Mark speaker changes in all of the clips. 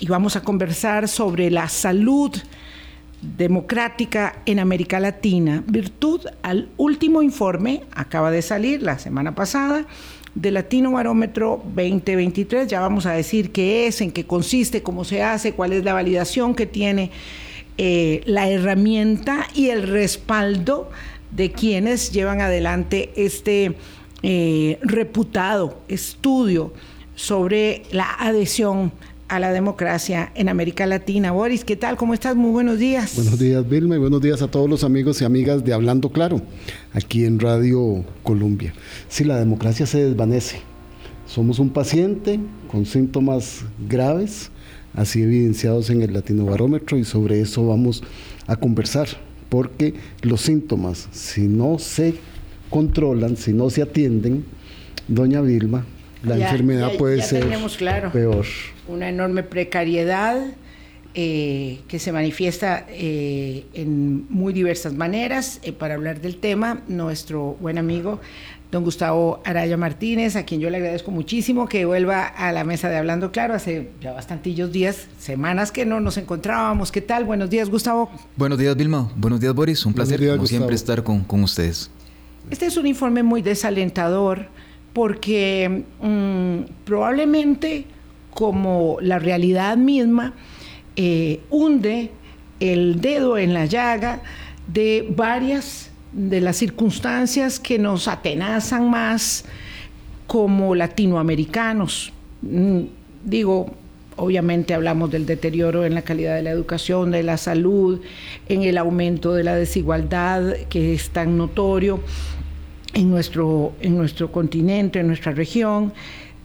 Speaker 1: y vamos a conversar sobre la salud democrática en América Latina, virtud al último informe, acaba de salir la semana pasada, de Latino Barómetro 2023. Ya vamos a decir qué es, en qué consiste, cómo se hace, cuál es la validación que tiene eh, la herramienta y el respaldo de quienes llevan adelante este eh, reputado estudio sobre la adhesión a la democracia en América Latina. Boris, ¿qué tal? ¿Cómo estás? Muy buenos días.
Speaker 2: Buenos días, Vilma, y buenos días a todos los amigos y amigas de Hablando Claro, aquí en Radio Colombia. Sí, la democracia se desvanece. Somos un paciente con síntomas graves, así evidenciados en el Latino Barómetro, y sobre eso vamos a conversar, porque los síntomas, si no se controlan, si no se atienden, doña Vilma, la enfermedad puede ser
Speaker 1: claro, peor. Una enorme precariedad eh, que se manifiesta eh, en muy diversas maneras. Eh, para hablar del tema, nuestro buen amigo don Gustavo Araya Martínez, a quien yo le agradezco muchísimo que vuelva a la mesa de Hablando Claro. Hace ya bastantillos días, semanas que no nos encontrábamos. ¿Qué tal? Buenos días, Gustavo.
Speaker 3: Buenos días, Vilma. Buenos días, Boris. Un placer, como siempre, estar con, con ustedes.
Speaker 1: Este es un informe muy desalentador porque mm, probablemente como la realidad misma eh, hunde el dedo en la llaga de varias de las circunstancias que nos atenazan más como latinoamericanos. Mm, digo, obviamente hablamos del deterioro en la calidad de la educación, de la salud, en el aumento de la desigualdad que es tan notorio, en nuestro, en nuestro continente, en nuestra región,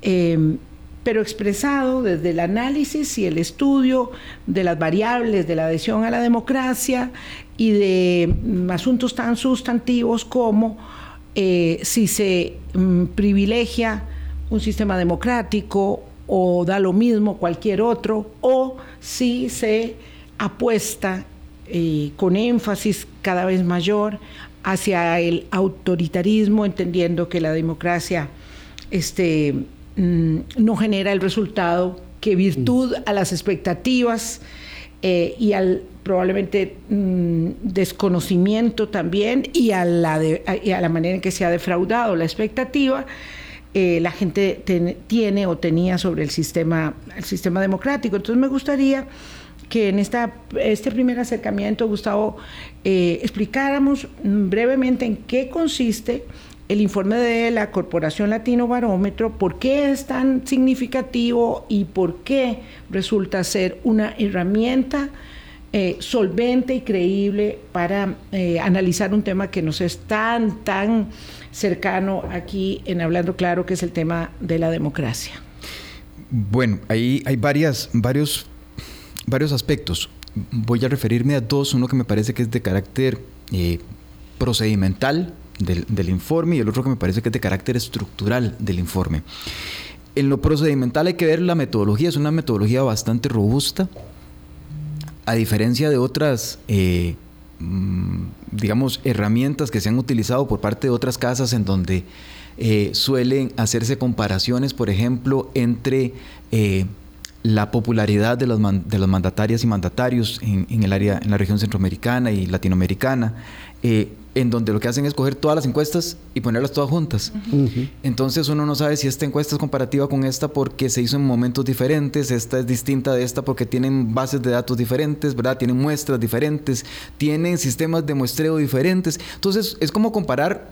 Speaker 1: em, pero expresado desde el análisis y el estudio de las variables de la adhesión a la democracia y de mm, asuntos tan sustantivos como eh, si se mm, privilegia un sistema democrático o da lo mismo cualquier otro, o si se apuesta eh, con énfasis cada vez mayor hacia el autoritarismo, entendiendo que la democracia este, mm, no genera el resultado que virtud a las expectativas eh, y al probablemente mm, desconocimiento también y a, la a la manera en que se ha defraudado la expectativa, eh, la gente tiene o tenía sobre el sistema, el sistema democrático. Entonces me gustaría que en esta, este primer acercamiento, Gustavo, eh, explicáramos brevemente en qué consiste el informe de la Corporación Latino Barómetro, por qué es tan significativo y por qué resulta ser una herramienta eh, solvente y creíble para eh, analizar un tema que nos es tan, tan cercano aquí en Hablando Claro, que es el tema de la democracia.
Speaker 3: Bueno, ahí hay varias, varios varios aspectos. Voy a referirme a dos, uno que me parece que es de carácter eh, procedimental del, informe y el otro que me parece que es de carácter estructural del informe. En lo procedimental hay que ver la metodología, es una metodología bastante robusta, a diferencia de otras, eh, mm, digamos, herramientas que se han utilizado por parte de otras casas en donde eh, suelen hacerse comparaciones, por ejemplo, entre la popularidad de los, de los mandatarias y mandatarios en, el área, en la región centroamericana y latinoamericana, eh, en donde lo que hacen es coger todas las encuestas y ponerlas todas juntas. Entonces uno no sabe si esta encuesta es comparativa con esta porque se hizo en momentos diferentes, esta es distinta de esta porque tienen bases de datos diferentes, ¿verdad? Tienen muestras diferentes, tienen sistemas de muestreo diferentes. Entonces es como comparar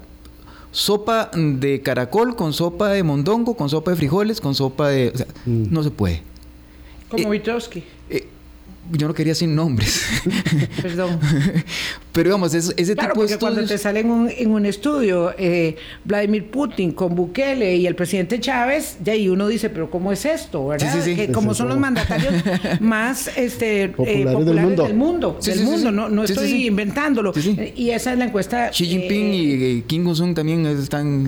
Speaker 3: sopa de caracol con sopa de mondongo, con sopa de frijoles, con sopa de... O sea, mm. no se puede.
Speaker 1: Como Witrowski.
Speaker 3: Eh, yo no quería sin nombres.
Speaker 1: Perdón.
Speaker 3: Pero digamos, ese, ese
Speaker 1: claro,
Speaker 3: tipo
Speaker 1: de estudios... cuando te sale en un, en un estudio eh, Vladimir Putin con Bukele y el presidente Chávez, de ahí uno dice, pero ¿cómo es esto? ¿verdad? Sí, sí, que como son los mandatarios más este, eh, populares, del mundo. Del mundo, del mundo. no, no estoy inventándolo. Y esa es la encuesta...
Speaker 3: Xi Jinping y Kim Jong-un también están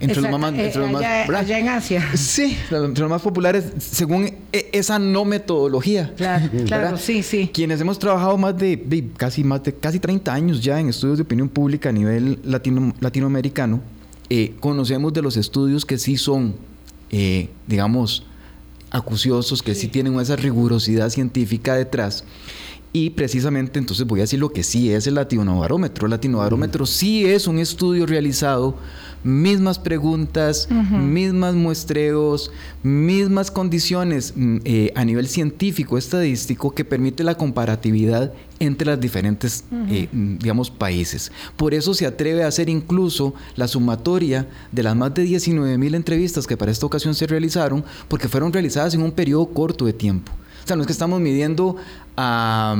Speaker 3: entre, los más, entre los más...
Speaker 1: allá, en Asia.
Speaker 3: Sí, entre los más populares según e, esa no metodología.
Speaker 1: Claro, claro sí, sí.
Speaker 3: Quienes hemos trabajado más de, casi más de casi 30 años ya en estudios de opinión pública a nivel latino, latinoamericano, eh, conocemos de los estudios que sí son, eh, digamos, acuciosos, que sí, tienen esa rigurosidad científica detrás. Y precisamente entonces voy a decir lo que sí es el latinobarómetro. El latinobarómetro sí es un estudio realizado mismas preguntas, mismas muestreos, mismas condiciones mm, eh, a nivel científico, estadístico, que permite la comparatividad entre las diferentes, eh, mm, digamos, países. Por eso se atreve a hacer incluso la sumatoria de las más de 19 mil entrevistas que para esta ocasión se realizaron, porque fueron realizadas en un periodo corto de tiempo. O sea, no es que estamos midiendo a...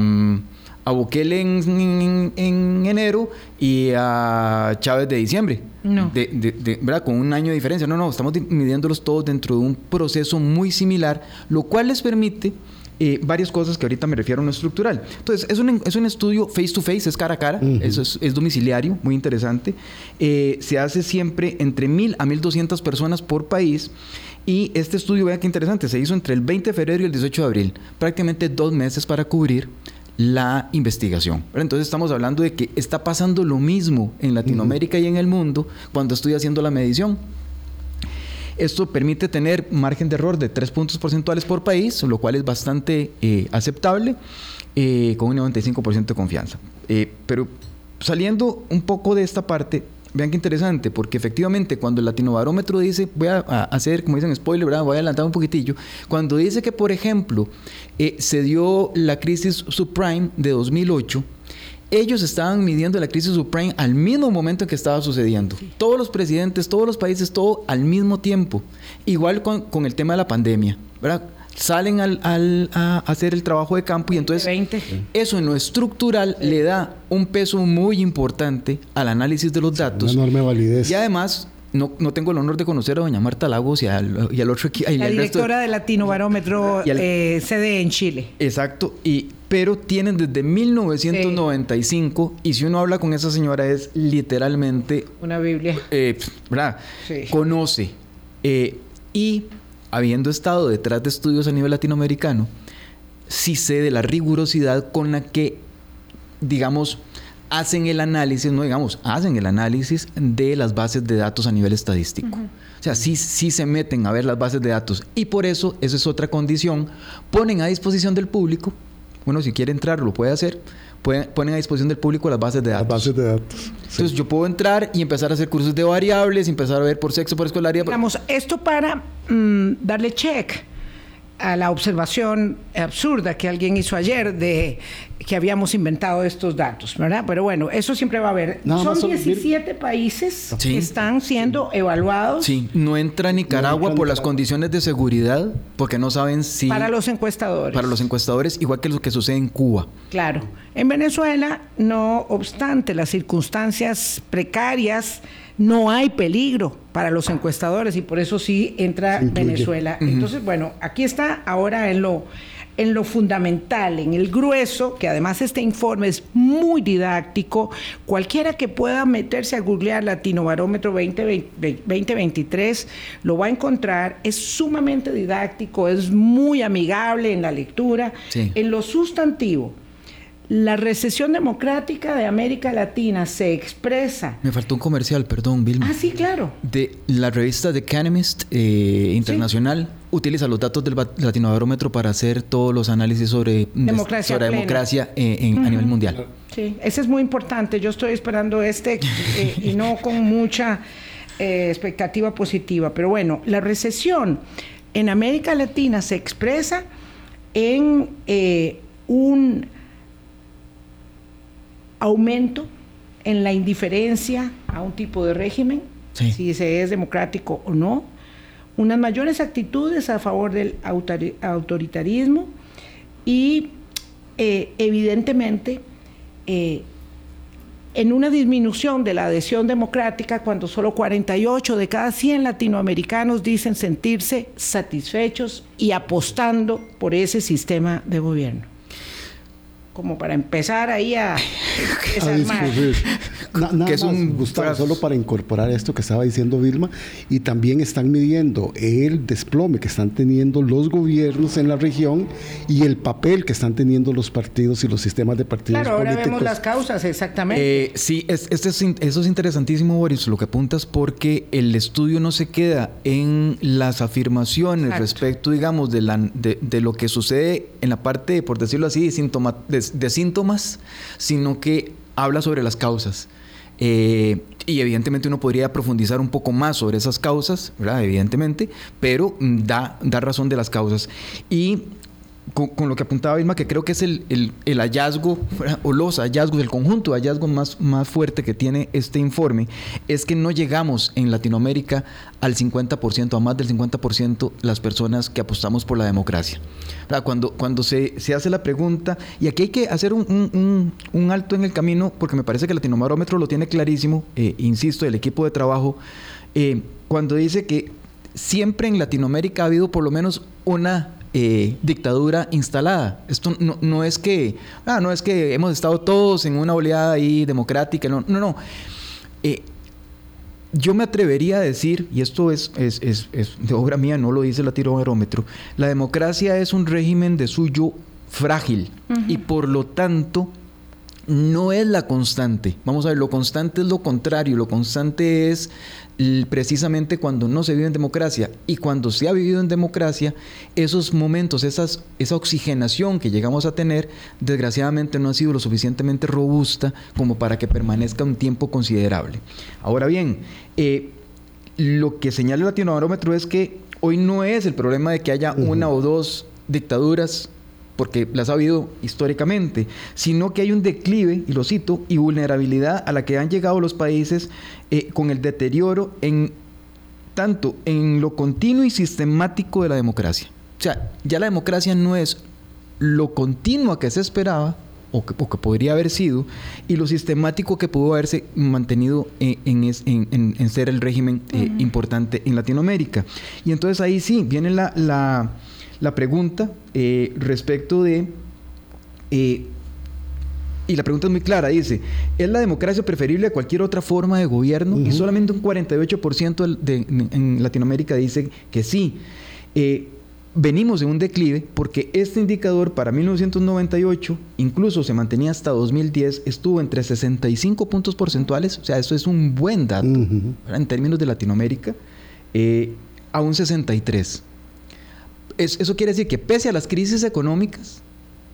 Speaker 3: a Bukele en, enero y a Chávez de diciembre. No. De, ¿verdad? Con un año de diferencia. No, no, estamos midiéndolos todos dentro de un proceso muy similar, lo cual les permite eh, varias cosas que ahorita me refiero a lo estructural. Entonces, es un, es un estudio face to face, es cara a cara, eso es, domiciliario, muy interesante. Eh, se hace siempre entre mil a 1200 personas por país. Y este estudio, vean qué interesante, se hizo entre el 20 de febrero y el 18 de abril, prácticamente dos meses para cubrir la investigación. Entonces estamos hablando de que está pasando lo mismo en Latinoamérica y en el mundo cuando estoy haciendo la medición. Esto permite tener margen de error de 3 puntos porcentuales por país, lo cual es bastante eh, aceptable, eh, con un 95% de confianza. Eh, pero saliendo un poco de esta parte, Vean qué interesante, porque efectivamente cuando el latinobarómetro dice, voy a, hacer, como dicen, spoiler, ¿verdad? voy a adelantar un poquitillo, cuando dice que, por ejemplo, eh, se dio la crisis subprime de 2008, ellos estaban midiendo la crisis subprime al mismo momento en que estaba sucediendo. Todos los presidentes, todos los países, todo al mismo tiempo. Igual con, con el tema de la pandemia, ¿verdad? Salen al, a hacer el trabajo de campo y entonces eso en lo estructural le da un peso muy importante al análisis de los datos.
Speaker 2: Una enorme validez.
Speaker 3: Y además, no, no, tengo el honor de conocer a doña Marta Lagos y al, y al otro
Speaker 1: equipo. La directora de, Latino Barómetro eh, sede en Chile.
Speaker 3: Exacto, y, pero tienen desde 1995 y si uno habla con esa señora es literalmente...
Speaker 1: Una Biblia.
Speaker 3: Eh, ¿Verdad? Conoce. Eh, y habiendo estado detrás de estudios a nivel latinoamericano, sí sé de la rigurosidad con la que, digamos, hacen el análisis, no digamos, hacen el análisis de las bases de datos a nivel estadístico. O sea, sí, sí se meten a ver las bases de datos. Y por eso, esa es otra condición, ponen a disposición del público, bueno, si quiere entrar lo puede hacer, ponen a disposición del público las bases de datos.
Speaker 2: Las bases de datos.
Speaker 3: Entonces yo puedo entrar y empezar a hacer cursos de variables, empezar a ver por sexo, por escolaridad.
Speaker 1: Digamos, esto para mm, darle check a la observación absurda que alguien hizo ayer de que habíamos inventado estos datos, ¿verdad? Pero bueno, eso siempre va a haber. son 17 países que están siendo evaluados.
Speaker 3: Sí, no entra Nicaragua por las condiciones de seguridad, porque no saben si...
Speaker 1: Para los encuestadores.
Speaker 3: Para los encuestadores, igual que lo que sucede en Cuba.
Speaker 1: Claro. En Venezuela, no obstante las circunstancias precarias, no hay peligro para los encuestadores y por eso sí entra Venezuela. Entonces, bueno, aquí está ahora en lo, en lo fundamental, en el grueso, que además este informe es muy didáctico. Cualquiera que pueda meterse a googlear Latino Barómetro 2023 lo va a encontrar. Es sumamente didáctico, es muy amigable en la lectura. En lo sustantivo, la recesión democrática de América Latina se expresa.
Speaker 3: Me faltó un comercial, perdón, Vilma.
Speaker 1: Ah, sí, claro.
Speaker 3: De la revista The Economist eh, Internacional utiliza los datos del Latinobarómetro para hacer todos los análisis sobre
Speaker 1: democracia,
Speaker 3: democracia eh, a nivel mundial.
Speaker 1: Sí, ese es muy importante. Yo estoy esperando este eh, y no con mucha expectativa positiva. Pero bueno, la recesión en América Latina se expresa en un aumento en la indiferencia a un tipo de régimen, si se es democrático o no, unas mayores actitudes a favor del autoritarismo y eh, evidentemente eh, en una disminución de la adhesión democrática cuando solo 48 de cada 100 latinoamericanos dicen sentirse satisfechos y apostando por ese sistema de gobierno como para empezar ahí a desarmar.
Speaker 2: Que es un Gustavo, solo para incorporar esto que estaba diciendo Vilma, y también están midiendo el desplome que están teniendo los gobiernos en la región y el papel que están teniendo los partidos y los sistemas de partidos
Speaker 1: claro,
Speaker 2: ahora
Speaker 1: vemos las causas, exactamente.
Speaker 3: Eh, sí, es, este es, eso es interesantísimo, Boris, lo que apuntas, porque el estudio no se queda en las afirmaciones respecto, digamos, de, la, de, lo que sucede en la parte, por decirlo así, de, de síntomas, sino que habla sobre las causas. Eh, y evidentemente uno podría profundizar un poco más sobre esas causas, ¿verdad? Evidentemente, pero mm, da, da razón de las causas. Y con, lo que apuntaba Vilma, que creo que es el, hallazgo, o los hallazgos, el conjunto de hallazgos más, más fuerte que tiene este informe, es que no llegamos en Latinoamérica al 50%, a más del 50% las personas que apostamos por la democracia. Cuando, cuando se, hace la pregunta, y aquí hay que hacer un, alto en el camino, porque me parece que el Latinobarómetro lo tiene clarísimo, eh, insisto, el equipo de trabajo, eh, cuando dice que siempre en Latinoamérica ha habido por lo menos una eh, dictadura instalada. Esto no, es que, ah, no es que hemos estado todos en una oleada ahí democrática, no, no, no. Eh, yo me atrevería a decir, y esto es, es, de obra mía, no lo dice el barómetro, la democracia es un régimen de suyo frágil y por lo tanto no es la constante. Vamos a ver, lo constante es lo contrario, lo constante es precisamente cuando no se vive en democracia y cuando se ha vivido en democracia, esos momentos, esas, esa oxigenación que llegamos a tener, desgraciadamente no ha sido lo suficientemente robusta como para que permanezca un tiempo considerable. Ahora bien, eh, lo que señala el latinobarómetro es que hoy no es el problema de que haya una o dos dictaduras porque las ha habido históricamente, sino que hay un declive, y lo cito, y vulnerabilidad a la que han llegado los países eh, con el deterioro en tanto en lo continuo y sistemático de la democracia. O sea, ya la democracia no es lo continuo que se esperaba, o que, podría haber sido, y lo sistemático que pudo haberse mantenido en, ser el régimen eh, importante en Latinoamérica. Y entonces ahí sí viene la la pregunta eh, respecto de... Eh, y la pregunta es muy clara, dice, ¿es la democracia preferible a cualquier otra forma de gobierno? Y solamente un 48% de, en Latinoamérica dice que sí. Eh, venimos en un declive porque este indicador para 1998, incluso se mantenía hasta 2010, estuvo entre 65 puntos porcentuales, o sea, eso es un buen dato en términos de Latinoamérica, a un 63 eso quiere decir que pese a las crisis económicas,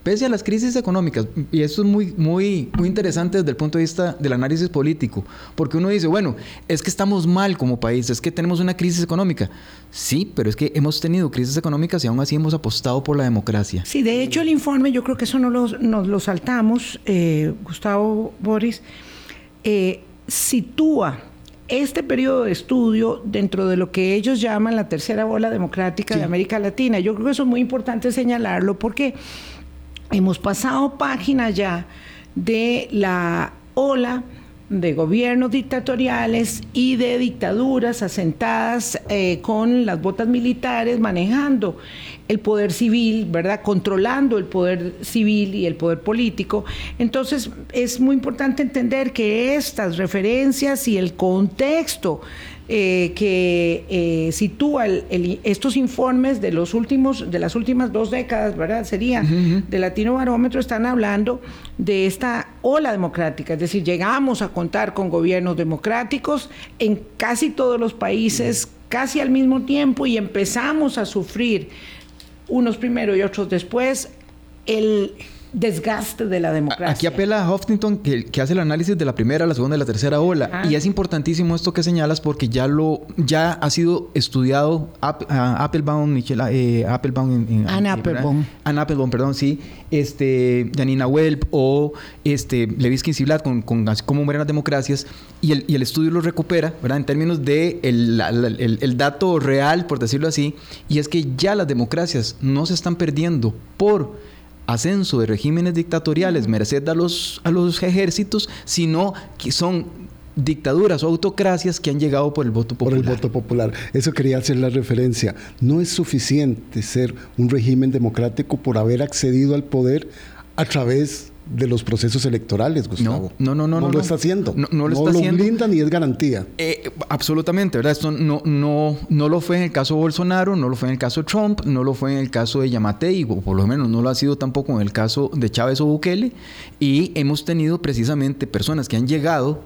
Speaker 3: pese a las crisis económicas, y esto es muy, muy, muy interesante desde el punto de vista del análisis político, porque uno dice, bueno, es que estamos mal como país, es que tenemos una crisis económica. Sí, pero es que hemos tenido crisis económicas y aún así hemos apostado por la democracia.
Speaker 1: Sí, de hecho el informe, yo creo que eso no lo, nos lo saltamos, eh, Gustavo Boris, eh, sitúa este periodo de estudio dentro de lo que ellos llaman la tercera ola democrática de América Latina. Yo creo que eso es muy importante señalarlo porque hemos pasado página ya de la ola de gobiernos dictatoriales y de dictaduras asentadas eh, con las botas militares manejando el poder civil, ¿verdad? Controlando el poder civil y el poder político. Entonces es muy importante entender que estas referencias y el contexto eh, que eh, sitúa estos informes de los últimos, de las últimas dos décadas, ¿verdad? Sería de Latino Barómetro, están hablando de esta ola democrática, es decir, llegamos a contar con gobiernos democráticos en casi todos los países, casi al mismo tiempo, y empezamos a sufrir unos primero y otros después el desgaste de la democracia.
Speaker 3: Aquí apela a Huffington que, que, hace el análisis de la primera, la segunda y la tercera ola. Y es importantísimo esto que señalas porque ya lo ya ha sido estudiado Applebaum, Michelle, eh, Applebaum
Speaker 1: en, Applebaum.
Speaker 3: Applebaum, perdón, sí. Este, Janina Welp o este, Levinsky y con, con cómo mueren las democracias. Y el, y el, estudio lo recupera, ¿verdad? En términos de el, el, el dato real, por decirlo así. Y es que ya las democracias no se están perdiendo por ascenso de regímenes dictatoriales merced a los, a los ejércitos, sino que son dictaduras o autocracias que han llegado por el voto popular.
Speaker 2: Por el voto popular. Eso quería hacer la referencia. No es suficiente ser un régimen democrático por haber accedido al poder a través de los procesos electorales, Gustavo.
Speaker 3: No, no, no, no.
Speaker 2: No, lo está haciendo.
Speaker 3: No, no lo está haciendo.
Speaker 2: blinda ni es garantía.
Speaker 3: Eh, absolutamente, ¿verdad? Esto no, no, no lo fue en el caso de Bolsonaro, no lo fue en el caso de Trump, no lo fue en el caso de Yamatei, o por lo menos no lo ha sido tampoco en el caso de Chávez o Bukele. Y hemos tenido precisamente personas que han llegado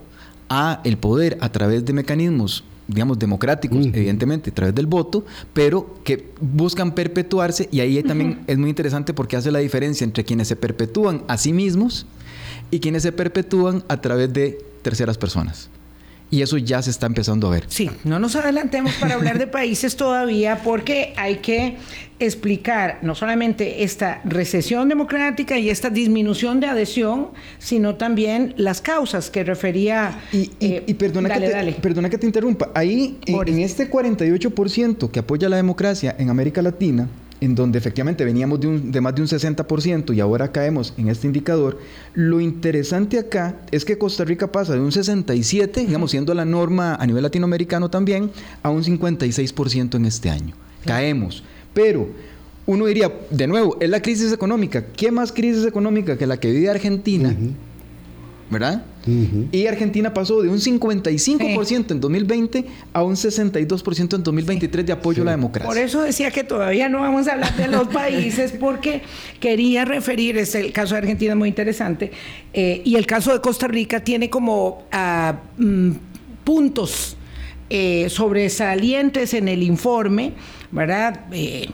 Speaker 3: a el poder a través de mecanismos digamos, democráticos, evidentemente, a través del voto, pero que buscan perpetuarse y ahí también es muy interesante porque hace la diferencia entre quienes se perpetúan a sí mismos y quienes se perpetúan a través de terceras personas. Y eso ya se está empezando a ver.
Speaker 1: Sí, no nos adelantemos para hablar de países todavía porque hay que explicar no solamente esta recesión democrática y esta disminución de adhesión, sino también las causas que refería.
Speaker 3: Y, eh, perdona, que te, perdona que te interrumpa. Ahí, en, en este 48% que apoya la democracia en América Latina, en donde efectivamente veníamos de, un, de, más de un 60% y ahora caemos en este indicador, lo interesante acá es que Costa Rica pasa de un 67, digamos, siendo la norma a nivel latinoamericano también, a un 56% en este año. Caemos. Pero uno diría, de nuevo, es la crisis económica. ¿Qué más crisis económica que la que vive Argentina? ¿Verdad? Y Argentina pasó de un 55% en 2020 a un 62% en 2023 de apoyo a la democracia.
Speaker 1: Por eso decía que todavía no vamos a hablar de los países, porque quería referir, es el caso de Argentina muy interesante, eh, y el caso de Costa Rica tiene como mm, puntos eh, sobresalientes en el informe, ¿verdad? Eh,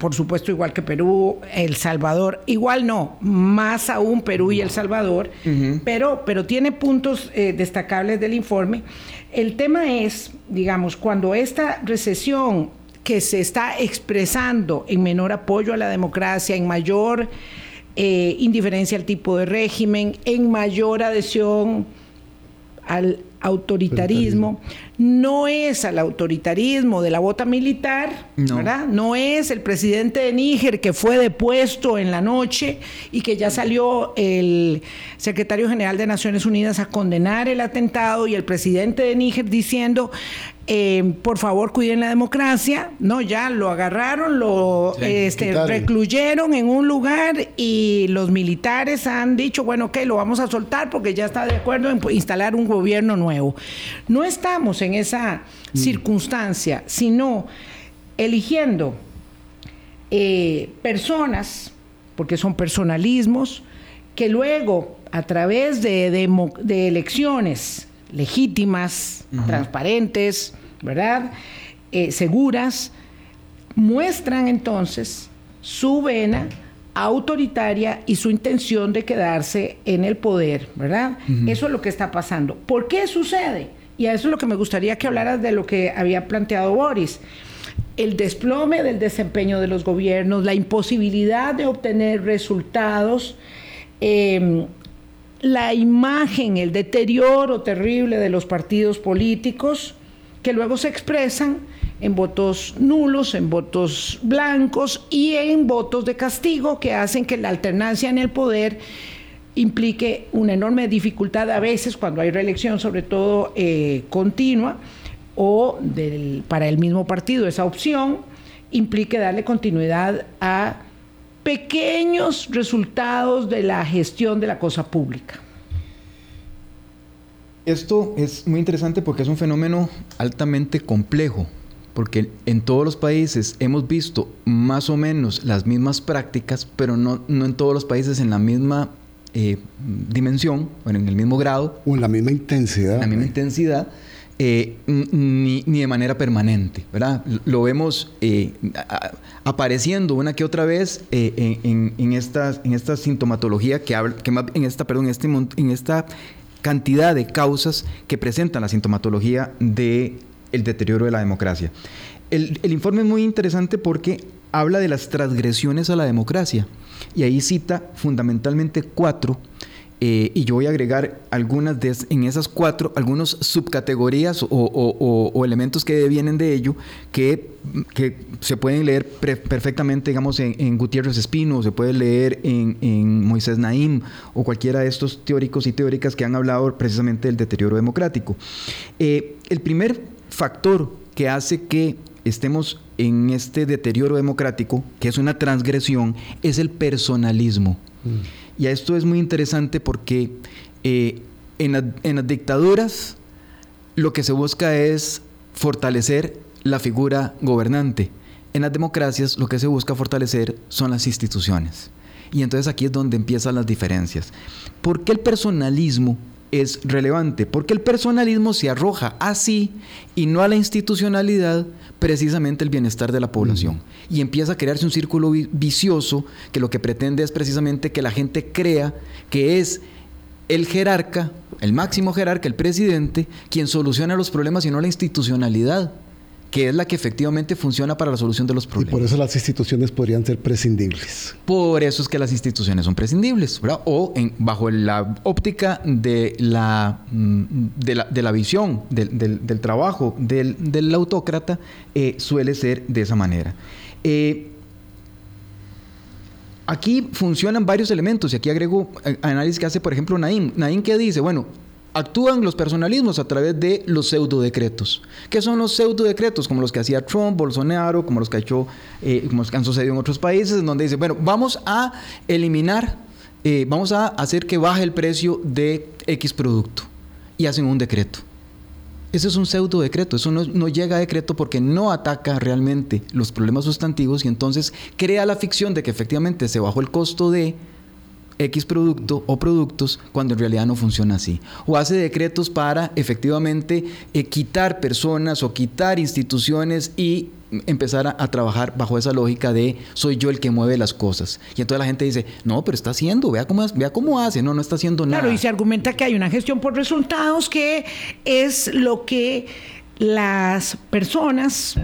Speaker 1: por supuesto, igual que Perú, El Salvador, igual no, más aún Perú y El Salvador, pero, pero tiene puntos eh, destacables del informe. El tema es, digamos, cuando esta recesión que se está expresando en menor apoyo a la democracia, en mayor eh, indiferencia al tipo de régimen, en mayor adhesión al autoritarismo, no es al autoritarismo de la bota militar, no. ¿verdad? No es el presidente de Níger que fue depuesto en la noche y que ya salió el secretario general de Naciones Unidas a condenar el atentado y el presidente de Níger diciendo eh, por favor cuiden la democracia. No, ya lo agarraron, lo este, recluyeron en un lugar y los militares han dicho, bueno, ok, lo vamos a soltar porque ya está de acuerdo en instalar un gobierno nuevo. No estamos en esa mm. circunstancia, sino eligiendo eh, personas, porque son personalismos, que luego a través de, de elecciones legítimas, transparentes, ¿verdad? Eh, seguras, muestran entonces su vena autoritaria y su intención de quedarse en el poder, ¿verdad? Eso es lo que está pasando. ¿Por qué sucede? Y a eso es lo que me gustaría que hablaras de lo que había planteado Boris. El desplome del desempeño de los gobiernos, la imposibilidad de obtener resultados, em, la imagen, el deterioro terrible de los partidos políticos, que luego se expresan en votos nulos, en votos blancos y en votos de castigo que hacen que la alternancia en el poder implique una enorme dificultad a veces cuando hay reelección, sobre todo eh, continua, o para el mismo partido esa opción implique darle continuidad a pequeños resultados de la gestión de la cosa pública.
Speaker 3: Esto es muy interesante porque es un fenómeno altamente complejo, porque en todos los países hemos visto más o menos las mismas prácticas, pero no, no en todos los países en la misma eh, dimensión, o en el mismo grado.
Speaker 2: O en la misma intensidad.
Speaker 3: En la misma intensidad. Eh, ni, de manera permanente, ¿verdad? Lo vemos eh, apareciendo una que otra vez en, en, esta, en esta sintomatología que habla, que más, en esta, perdón, en, este, en esta cantidad de causas que presentan la sintomatología del el deterioro de la democracia. El, informe es muy interesante porque habla de las transgresiones a la democracia y ahí cita fundamentalmente cuatro eh, y yo voy a agregar algunas de en esas cuatro, algunas subcategorías o, elementos que vienen de ello que, se pueden leer perfectamente, digamos, en, Gutiérrez Espino, se puede leer en, Moisés Naim o cualquiera de estos teóricos y teóricas que han hablado precisamente del deterioro democrático. Eh, el primer factor que hace que estemos en este deterioro democrático, que es una transgresión, es el personalismo. Mm. Y esto es muy interesante porque eh, en, en las dictaduras lo que se busca es fortalecer la figura gobernante. En las democracias lo que se busca fortalecer son las instituciones. Y entonces aquí es donde empiezan las diferencias. ¿Por qué el personalismo es relevante? Porque el personalismo se arroja así y no a la institucionalidad precisamente el bienestar de la población. Y empieza a crearse un círculo vicioso que lo que pretende es precisamente que la gente crea que es el jerarca, el máximo jerarca, el presidente, quien soluciona los problemas y no la institucionalidad que es la que efectivamente funciona para la solución de los problemas.
Speaker 2: Y por eso las instituciones podrían ser prescindibles.
Speaker 3: Por eso es que las instituciones son prescindibles, ¿verdad? O en, bajo la óptica de la, mm, de la, visión del, trabajo del, autócrata, eh, suele ser de esa manera. Eh, aquí funcionan varios elementos y aquí agrego eh, análisis que hace, por ejemplo, Naim. Naim que dice, bueno, actúan los personalismos a través de los pseudo decretos. ¿Qué son los pseudo decretos? Como los que hacía Trump, Bolsonaro, como los que ha hecho, eh, como han sucedido en otros países, en donde dice, bueno, vamos a eliminar, eh, vamos a hacer que baje el precio de X producto. Y hacen un decreto. Ese es un pseudo decreto, eso no, no, llega a decreto porque no ataca realmente los problemas sustantivos y entonces crea la ficción de que efectivamente se bajó el costo de X producto o productos cuando en realidad no funciona así. O hace decretos para efectivamente eh, quitar personas o quitar instituciones y empezar a, trabajar bajo esa lógica de soy yo el que mueve las cosas. Y entonces la gente dice, no, pero está haciendo, vea cómo, vea cómo hace, no, no está haciendo nada.
Speaker 1: Claro, y se argumenta que hay una gestión por resultados que es lo que las personas,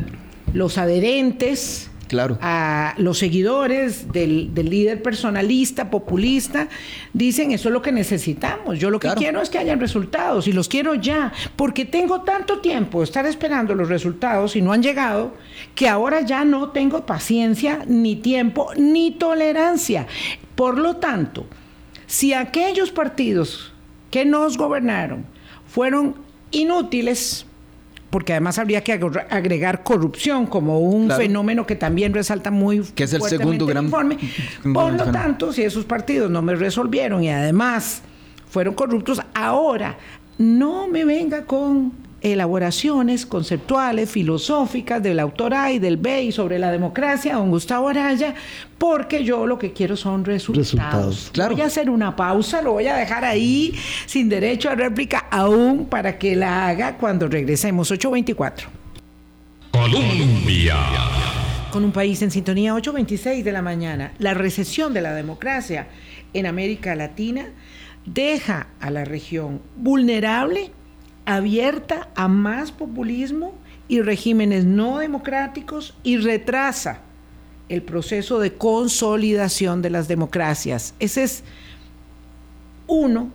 Speaker 1: los adherentes,
Speaker 3: Claro.
Speaker 1: A los seguidores del, líder personalista, populista, dicen eso es lo que necesitamos. Yo lo que quiero es que hayan resultados y los quiero ya, porque tengo tanto tiempo de estar esperando los resultados y no han llegado, que ahora ya no tengo paciencia, ni tiempo, ni tolerancia. Por lo tanto, si aquellos partidos que nos gobernaron fueron inútiles, porque además habría que agregar corrupción como un fenómeno que también resalta muy
Speaker 3: que es el segundo gran
Speaker 1: informe. Por lo tanto, si esos partidos no me resolvieron y además fueron corruptos, ahora no me venga con elaboraciones conceptuales, filosóficas del autor A y del B y sobre la democracia, don Gustavo Araya, porque yo lo que quiero son resultados. Voy a hacer una pausa, lo voy a dejar ahí sin derecho a réplica aún para que la haga cuando regresemos. 824.
Speaker 4: Colombia.
Speaker 1: Con un país en sintonía 8.26 de la mañana, la recesión de la democracia en América Latina deja a la región vulnerable abierta a más populismo y regímenes no democráticos y retrasa el proceso de consolidación de las democracias. Ese es uno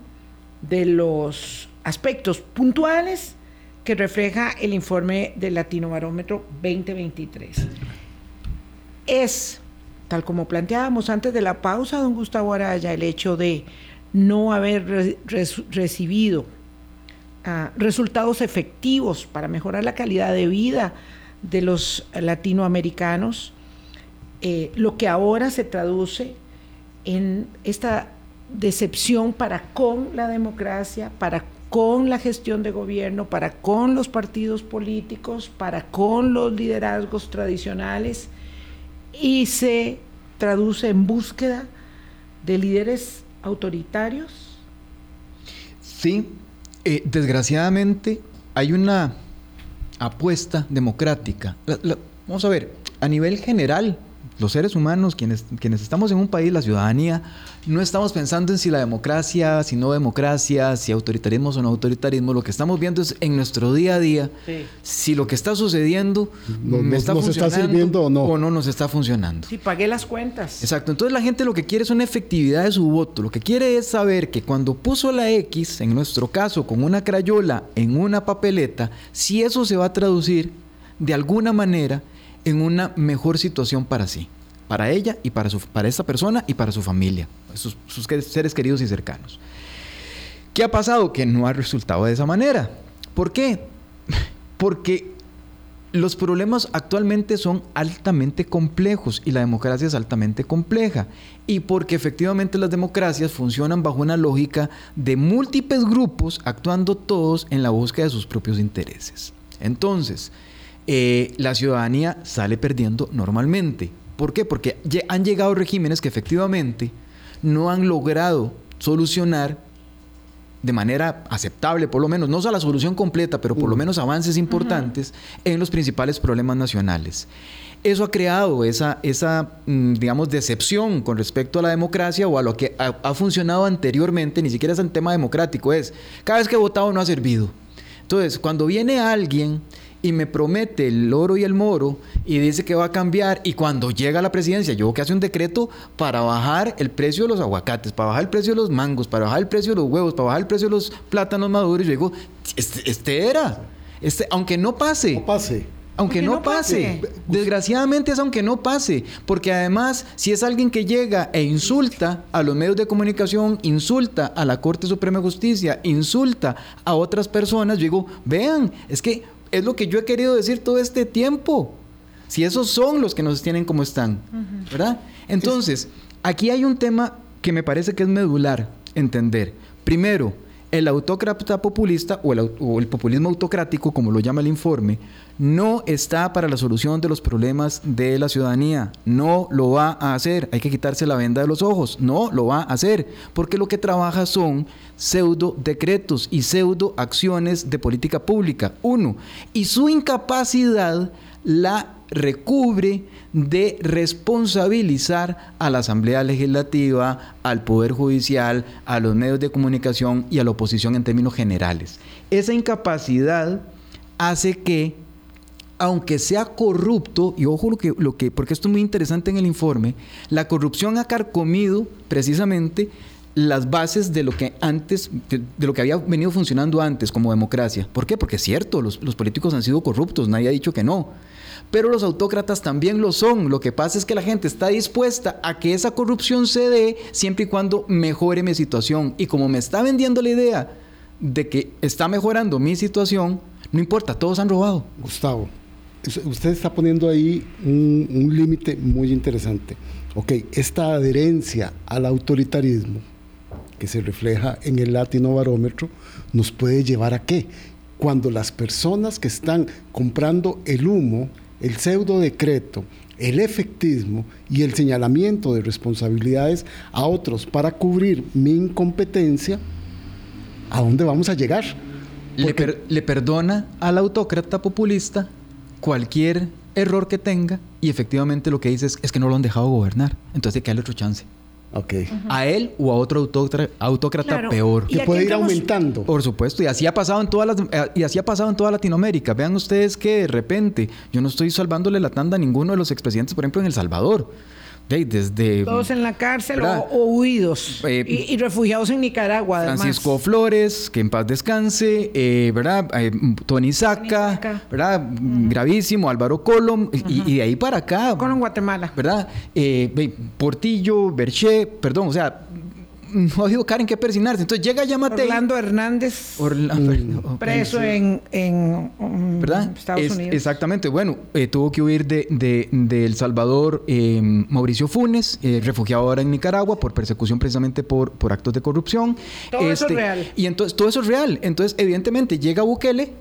Speaker 1: de los aspectos puntuales que refleja el informe del Latino Barómetro 2023. Es, tal como planteábamos antes de la pausa, don Gustavo Araya, el hecho de no haber recibido resultados efectivos para mejorar la calidad de vida de los latinoamericanos, eh, lo que ahora se traduce en esta decepción para con la democracia, para con la gestión de gobierno, para con los partidos políticos, para con los liderazgos tradicionales y se traduce en búsqueda de líderes autoritarios.
Speaker 3: Sí, eh, desgraciadamente hay una apuesta democrática. vamos a ver, a nivel general, los seres humanos, quienes, quienes estamos en un país, la ciudadanía, no estamos pensando en si la democracia, si no democracia, si autoritarismo o no autoritarismo. Lo que estamos viendo es en nuestro día a día si lo que está sucediendo
Speaker 2: me está nos está sirviendo o no.
Speaker 3: O no nos está funcionando.
Speaker 1: Si pagué las cuentas.
Speaker 3: Exacto. Entonces la gente lo que quiere es una efectividad de su voto. Lo que quiere es saber que cuando puso la X, en nuestro caso con una crayola en una papeleta, si eso se va a traducir de alguna manera en una mejor situación para sí, para ella y para, su, para esta persona y para su familia, sus, sus seres queridos y cercanos. ¿Qué ha pasado? Que no ha resultado de esa manera. ¿Por qué? Porque los problemas actualmente son altamente complejos y la democracia es altamente compleja. Y porque efectivamente las democracias funcionan bajo una lógica de múltiples grupos actuando todos en la búsqueda de sus propios intereses. Entonces, eh, la ciudadanía sale perdiendo normalmente. ¿Por qué? Porque han llegado regímenes que efectivamente no han logrado solucionar de manera aceptable, por lo menos, no a la solución completa, pero por lo menos avances importantes en los principales problemas nacionales. Eso ha creado esa, esa, mm, digamos, decepción con respecto a la democracia o a lo que ha, funcionado anteriormente, ni siquiera es el tema democrático, es cada vez que he votado no ha servido. Entonces, cuando viene alguien y me promete el oro y el moro y dice que va a cambiar y cuando llega a la presidencia yo que hace un decreto para bajar el precio de los aguacates, para bajar el precio de los mangos, para bajar el precio de los huevos, para bajar el precio de los plátanos maduros, yo digo, este, este era, este, aunque no pase.
Speaker 2: No pase.
Speaker 3: Aunque no, pase. Desgraciadamente es aunque no pase. Porque además, si es alguien que llega e insulta a los medios de comunicación, insulta a la Corte Suprema de Justicia, insulta a otras personas, yo digo, vean, es que es lo que yo he querido decir todo este tiempo. Si esos son los que nos tienen como están, ¿verdad? Entonces, aquí hay un tema que me parece que es medular entender. Primero, el autócrata populista o el, populismo autocrático, como lo llama el informe, no está para la solución de los problemas de la ciudadanía. No lo va a hacer. Hay que quitarse la venda de los ojos. No lo va a hacer. Porque lo que trabaja son pseudo decretos y pseudo acciones de política pública. Uno. Y su incapacidad la recubre de responsabilizar a la Asamblea Legislativa, al Poder Judicial, a los medios de comunicación y a la oposición en términos generales. Esa incapacidad hace que, aunque sea corrupto, y ojo lo que, lo que, porque esto es muy interesante en el informe, la corrupción ha carcomido precisamente las bases de lo que antes, de, lo que había venido funcionando antes como democracia. ¿Por qué? Porque es cierto, los, los políticos han sido corruptos, nadie ha dicho que no pero los autócratas también lo son. Lo que pasa es que la gente está dispuesta a que esa corrupción se dé siempre y cuando mejore mi situación. Y como me está vendiendo la idea de que está mejorando mi situación, no importa, todos han robado.
Speaker 2: Gustavo, usted está poniendo ahí un, límite muy interesante. Ok, esta adherencia al autoritarismo que se refleja en el latino barómetro nos puede llevar a qué? Cuando las personas que están comprando el humo el pseudo decreto, el efectismo y el señalamiento de responsabilidades a otros para cubrir mi incompetencia, ¿a dónde vamos a llegar?
Speaker 3: Le, perdona al autócrata populista cualquier error que tenga y efectivamente lo que dice es, que no lo han dejado gobernar. Entonces hay que darle otro chance. A él o a otro autócrata, peor.
Speaker 2: Que puede ir aumentando.
Speaker 3: Por supuesto, y así ha pasado en todas las eh, y así ha pasado en toda Latinoamérica. Vean ustedes que de repente yo no estoy salvándole la tanda a ninguno de los expresidentes, por ejemplo, en El Salvador desde...
Speaker 1: Todos en la cárcel o, huidos. Eh, y, refugiados en Nicaragua,
Speaker 3: Francisco Flores, que en paz descanse, eh, ¿verdad? Eh, Tony Saca, ¿verdad? Gravísimo, Álvaro Colom, y, de ahí para acá.
Speaker 1: Colom, Guatemala.
Speaker 3: ¿Verdad? Portillo, Berché, perdón, o sea, no ha habido cara en qué persinarse. Entonces llega Yamate.
Speaker 1: Orlando Hernández. Mm. preso en,
Speaker 3: mm, Estados Unidos. Exactamente. Bueno, eh, tuvo que huir de, El Salvador eh, Mauricio Funes, eh, refugiado ahora en Nicaragua por persecución precisamente por, por actos de corrupción.
Speaker 1: Todo eso es este, real.
Speaker 3: Y entonces todo eso es real. Entonces, evidentemente, llega Bukele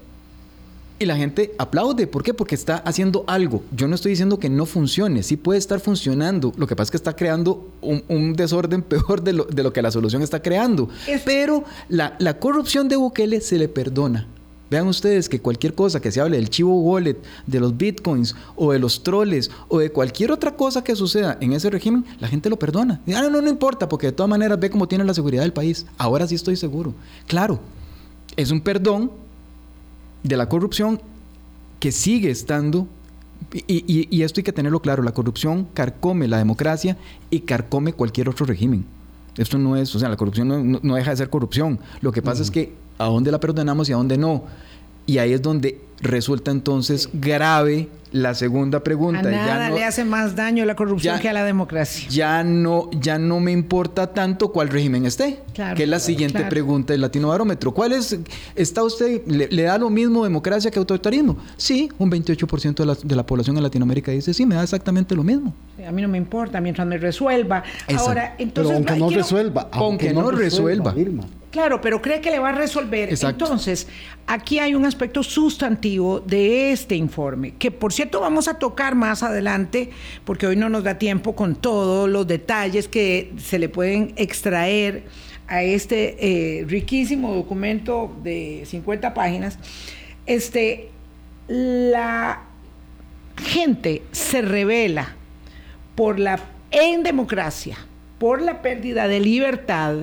Speaker 3: y la gente aplaude. ¿Por qué? Porque está haciendo algo. Yo no estoy diciendo que no funcione, sí puede estar funcionando. Lo que pasa es que está creando un, desorden peor de lo, que la solución está creando. Pero la, corrupción de Bukele se le perdona. Vean ustedes que cualquier cosa que se hable del chivo wallet, de los bitcoins o de los troles o de cualquier otra cosa que suceda en ese régimen, la gente lo perdona. Y, ah, no, no importa, porque de todas maneras ve cómo tiene la seguridad del país. Ahora sí estoy seguro. Claro, es un perdón de la corrupción que sigue estando, y, esto hay que tenerlo claro, la corrupción carcome la democracia y carcome cualquier otro régimen. Esto no es, o sea, la corrupción no, deja de ser corrupción. Lo que pasa es que a dónde la perdonamos y a dónde no. Y ahí es donde resulta entonces grave la segunda pregunta.
Speaker 1: A nada le hace más daño la corrupción que a la democracia.
Speaker 3: Ya no, ya no me importa tanto cuál régimen esté. que es la siguiente pregunta del Latino Barómetro. ¿Cuál es, está usted, le, da lo mismo democracia que autoritarismo? Sí, un 28% de la, de la, población en Latinoamérica dice sí, me da exactamente lo mismo.
Speaker 1: A mí no me importa mientras me resuelva. Ahora, entonces...
Speaker 2: Pero aunque no, resuelva.
Speaker 3: Aunque, no, resuelva.
Speaker 1: Claro, pero cree que le va a resolver. Entonces, aquí hay un aspecto sustantivo de este informe, que por cierto vamos a tocar más adelante, porque hoy no nos da tiempo con todos los detalles que se le pueden extraer a este eh, riquísimo documento de 50 páginas. Este, la gente se revela por la en democracia por la pérdida de libertad,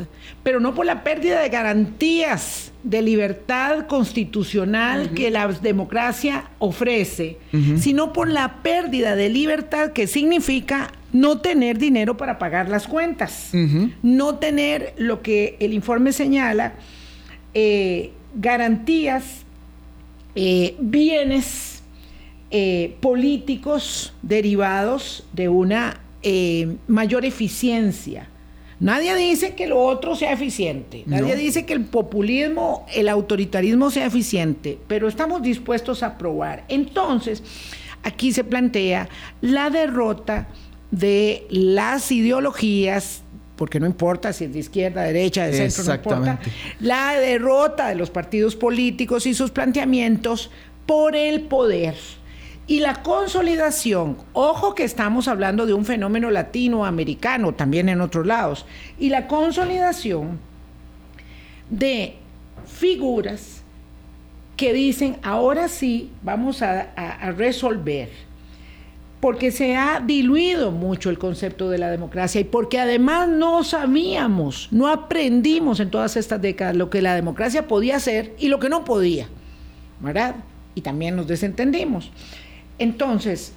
Speaker 1: pero no por la pérdida de garantías de libertad constitucional que la democracia ofrece, sino por la pérdida de libertad que significa no tener dinero para pagar las cuentas, no tener lo que el informe señala, eh, garantías, eh, bienes eh, políticos derivados de una eh, mayor eficiencia. Nadie dice que lo otro sea eficiente, nadie dice que el populismo, el autoritarismo sea eficiente, pero estamos dispuestos a probar. Entonces, aquí se plantea la derrota de las ideologías porque no importa si es de izquierda, derecha, de centro, no importa. La derrota de los partidos políticos y sus planteamientos por el poder. Y la consolidación, ojo que estamos hablando de un fenómeno latinoamericano, también en otros lados, y la consolidación de figuras que dicen, ahora sí vamos a, resolver, porque se ha diluido mucho el concepto de la democracia y porque además no sabíamos, no aprendimos en todas estas décadas lo que la democracia podía hacer y lo que no podía, ¿verdad? Y también nos desentendimos. Entonces,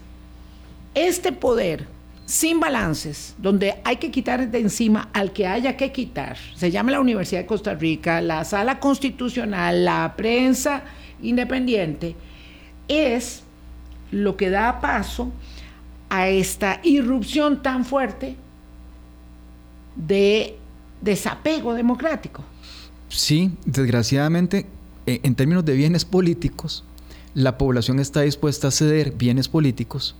Speaker 1: este poder sin balances, donde hay que quitar de encima al que haya que quitar, se llama la Universidad de Costa Rica, la sala constitucional, la prensa independiente, es lo que da paso a esta irrupción tan fuerte de desapego democrático.
Speaker 3: Sí, desgraciadamente, eh, en términos de bienes políticos, la población está dispuesta a ceder bienes políticos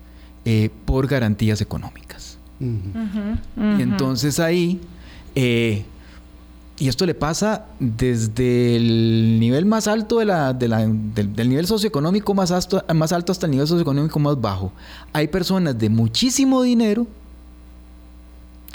Speaker 3: eh, por garantías económicas. Y entonces ahí, eh, y esto le pasa desde el nivel más alto de la, del, nivel socioeconómico más alto, más alto hasta el nivel socioeconómico más bajo. Hay personas de muchísimo dinero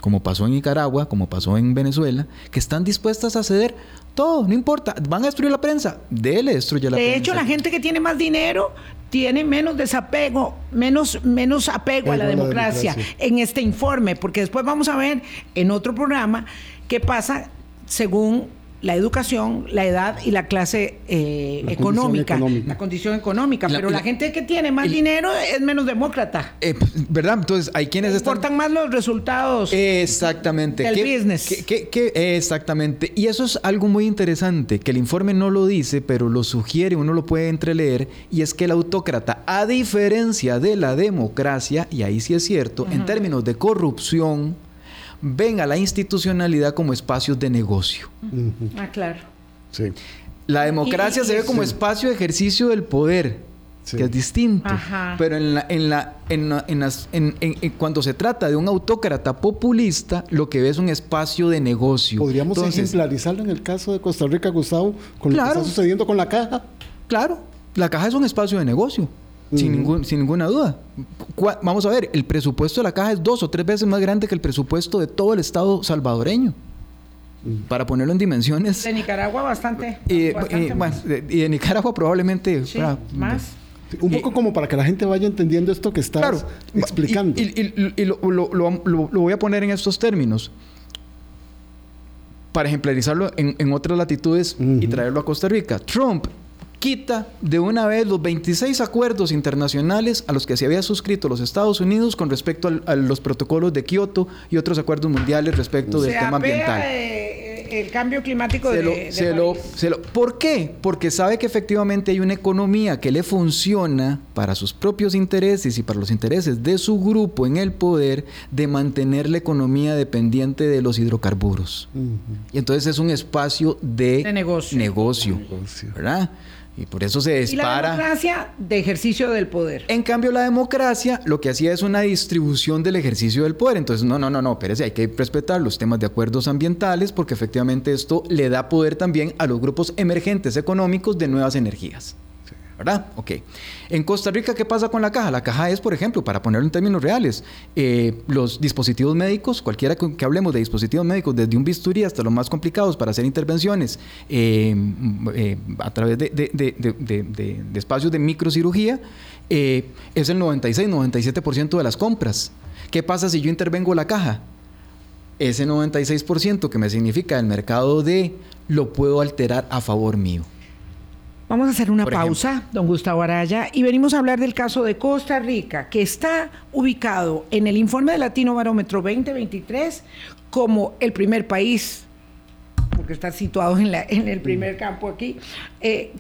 Speaker 3: como pasó en Nicaragua, como pasó en Venezuela, que están dispuestas a ceder todo, no importa, van a destruir la prensa, déle destruye la
Speaker 1: de
Speaker 3: prensa.
Speaker 1: De hecho, la gente que tiene más dinero tiene menos desapego, menos, menos apego a la democracia, en este informe, porque después vamos a ver en otro programa qué pasa según la educación, la edad y la clase eh, económica, la condición económica. pero la, gente que tiene más dinero es menos demócrata.
Speaker 3: Eh, ¿Verdad? Entonces, hay quienes
Speaker 1: Importan más los resultados.
Speaker 3: Exactamente.
Speaker 1: Del business.
Speaker 3: exactamente. Y eso es algo muy interesante, que el informe no lo dice, pero lo sugiere, uno lo puede entreleer, y es que el autócrata, a diferencia de la democracia, y ahí sí es cierto, en términos de corrupción, ven a la institucionalidad como espacios de negocio.
Speaker 1: Ah, claro.
Speaker 2: Sí.
Speaker 3: La democracia se ve como espacio de ejercicio del poder, que es distinto. Pero en la, en la, en, cuando se trata de un autócrata populista, lo que ve es un espacio de negocio.
Speaker 2: Podríamos ejemplarizarlo en el caso de Costa Rica, Gustavo, con lo que está sucediendo con la caja.
Speaker 3: Claro, la caja es un espacio de negocio sin, ningún, sin ninguna duda. Vamos a ver, el presupuesto de la caja es dos o tres veces más grande que el presupuesto de todo el Estado salvadoreño. Para ponerlo en dimensiones.
Speaker 1: De Nicaragua bastante.
Speaker 3: Y, de, Nicaragua probablemente.
Speaker 1: más.
Speaker 2: Un poco como para que la gente vaya entendiendo esto que estás explicando.
Speaker 3: Y, lo, voy a poner en estos términos. Para ejemplarizarlo en, otras latitudes y traerlo a Costa Rica. Trump quita de una vez los 26 acuerdos internacionales a los que se había suscrito los Estados Unidos con respecto a los protocolos de Kioto y otros acuerdos mundiales respecto del tema ambiental.
Speaker 1: Eh, el cambio climático
Speaker 3: se
Speaker 1: de,
Speaker 3: lo,
Speaker 1: de
Speaker 3: se lo-
Speaker 1: París.
Speaker 3: se lo- ¿Por qué? Porque sabe que efectivamente hay una economía que le funciona para sus propios intereses y para los intereses de su grupo en el poder de mantener la economía dependiente de los hidrocarburos. Y entonces es un espacio de,
Speaker 1: De negocio.
Speaker 3: negocio,
Speaker 2: Negocio.
Speaker 3: ¿verdad? Y por eso se
Speaker 1: Y la
Speaker 3: dispara.
Speaker 1: democracia de ejercicio del poder.
Speaker 3: En cambio, la democracia lo que hacía es una distribución del ejercicio del poder. Entonces, no, no, no, no, espérese, hay que respetar los temas de acuerdos ambientales porque efectivamente esto le da poder también a los grupos emergentes económicos de nuevas energías. ¿Verdad? Ok. En Costa Rica, ¿qué pasa con la caja? La caja es, por ejemplo, para ponerlo en términos reales, eh, los dispositivos médicos, cualquiera que, hablemos de dispositivos médicos, desde un bisturí hasta los más complicados para hacer intervenciones eh, m- eh, a través de, espacios de microcirugía, es el 96-97% de las compras. ¿Qué pasa si yo intervengo la caja? Ese 96% que me significa el mercado de lo puedo alterar a favor mío.
Speaker 1: Vamos a hacer una
Speaker 3: Por
Speaker 1: pausa, don Gustavo Araya, y venimos a hablar del caso de Costa Rica, que está ubicado en el informe de Latino Barómetro 2023 como el primer país, porque está situado en, la- en el primer campo aquí, eh,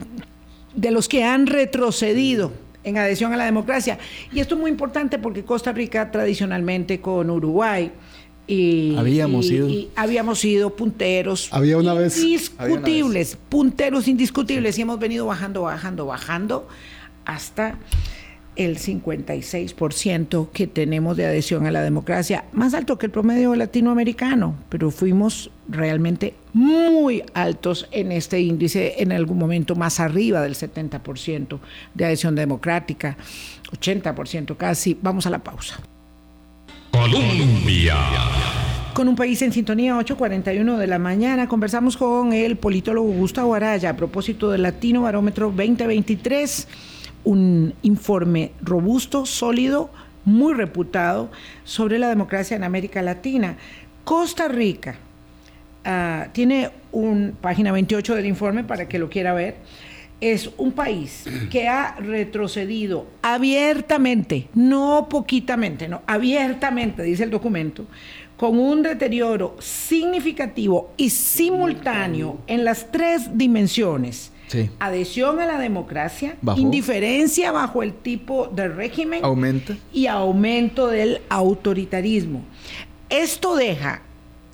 Speaker 1: de los que han retrocedido en adhesión a la democracia. Y esto es muy importante porque Costa Rica tradicionalmente con Uruguay y,
Speaker 3: Habíamos
Speaker 1: y- y habíamos sido punteros
Speaker 2: Había una vez-
Speaker 1: indiscutibles, punteros indiscutibles y hemos venido bajando, bajando, bajando hasta el 56% que tenemos de adhesión a la democracia, más alto que el promedio latinoamericano, pero fuimos realmente muy altos en este índice, en algún momento más arriba del 70% de adhesión democrática, 80% casi. Vamos a la pausa.
Speaker 4: Colombia.
Speaker 1: Con un país en sintonía, 8.41 de la mañana, conversamos con el politólogo Gustavo Araya a propósito del Latino Barómetro 2023, un informe robusto, sólido, muy reputado sobre la democracia en América Latina. Costa Rica ah, tiene un página 28 del informe para que lo quiera ver. Es un país que ha retrocedido abiertamente, no poquitamente, no, abiertamente, dice el documento, con un deterioro significativo y simultáneo en las tres dimensiones.
Speaker 3: Sí.
Speaker 1: Adhesión a la democracia,
Speaker 3: Bajó.
Speaker 1: indiferencia bajo el tipo de régimen
Speaker 3: Aumenta.
Speaker 1: y aumento del autoritarismo. Esto deja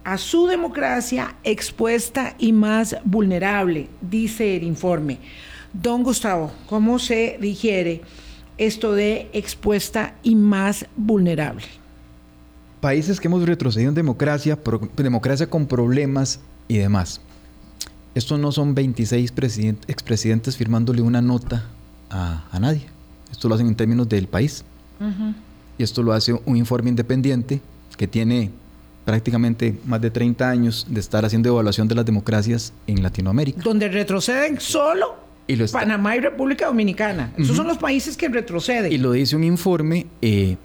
Speaker 1: a su democracia expuesta y más vulnerable, dice el informe. Don Gustavo, ¿cómo se digiere esto de expuesta y más vulnerable?
Speaker 3: Países que hemos retrocedido en democracia, pro- democracia con problemas y demás. Estos no son 26 president- expresidentes firmándole una nota a, a nadie. Esto lo hacen en términos del país. Y esto lo hace un informe independiente que tiene prácticamente más de 30 años de estar haciendo evaluación de las democracias en Latinoamérica.
Speaker 1: Donde retroceden solo
Speaker 3: Y lo está-
Speaker 1: Panamá y República Dominicana. Esos son los países que retroceden.
Speaker 3: Y lo dice un informe eh,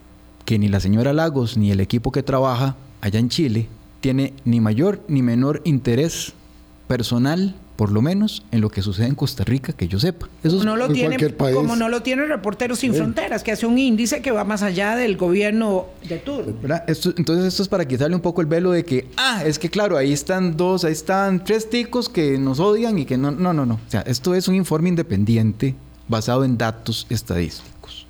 Speaker 3: que ni la señora Lagos ni el equipo que trabaja allá en Chile tiene ni mayor ni menor interés personal, por lo menos, en lo que sucede en Costa Rica, que yo sepa. Eso es-
Speaker 1: no lo
Speaker 2: en
Speaker 1: tiene, como no lo tiene Reporteros Sin Fronteras, que hace un índice que va más allá del gobierno de turno.
Speaker 3: entonces esto es para quitarle un poco el velo de que, ah, es que claro, ahí están dos, ahí están tres ticos que nos odian y que no, no, no, no. O sea, esto es un informe independiente basado en datos estadísticos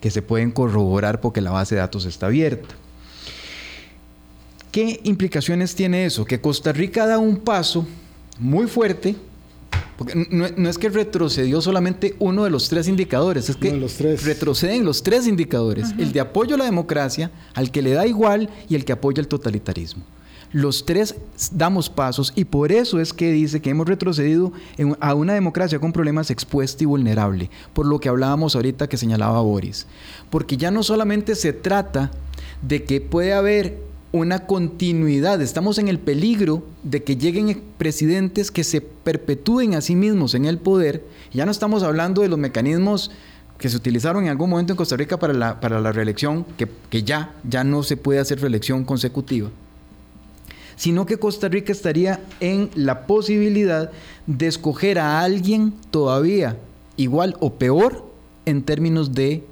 Speaker 3: que se pueden corroborar porque la base de datos está abierta. ¿Qué implicaciones tiene eso? Que Costa Rica da un paso muy fuerte, porque no, no es que retrocedió solamente uno de los tres indicadores, es que
Speaker 2: los tres.
Speaker 3: retroceden los tres indicadores, el de apoyo a la democracia, al que le da igual y el que apoya el totalitarismo. Los tres damos pasos y por eso es que dice que hemos retrocedido en- a una democracia con problemas expuesta y vulnerable, por lo que hablábamos ahorita que señalaba Boris. Porque ya no solamente se trata de que puede haber una continuidad, estamos en el peligro de que lleguen presidentes que se perpetúen a sí mismos en el poder, ya no estamos hablando de los mecanismos que se utilizaron en algún momento en Costa Rica para la, para la reelección, que, que ya, ya no se puede hacer reelección consecutiva sino que Costa Rica estaría en la posibilidad de escoger a alguien todavía igual o peor en términos de,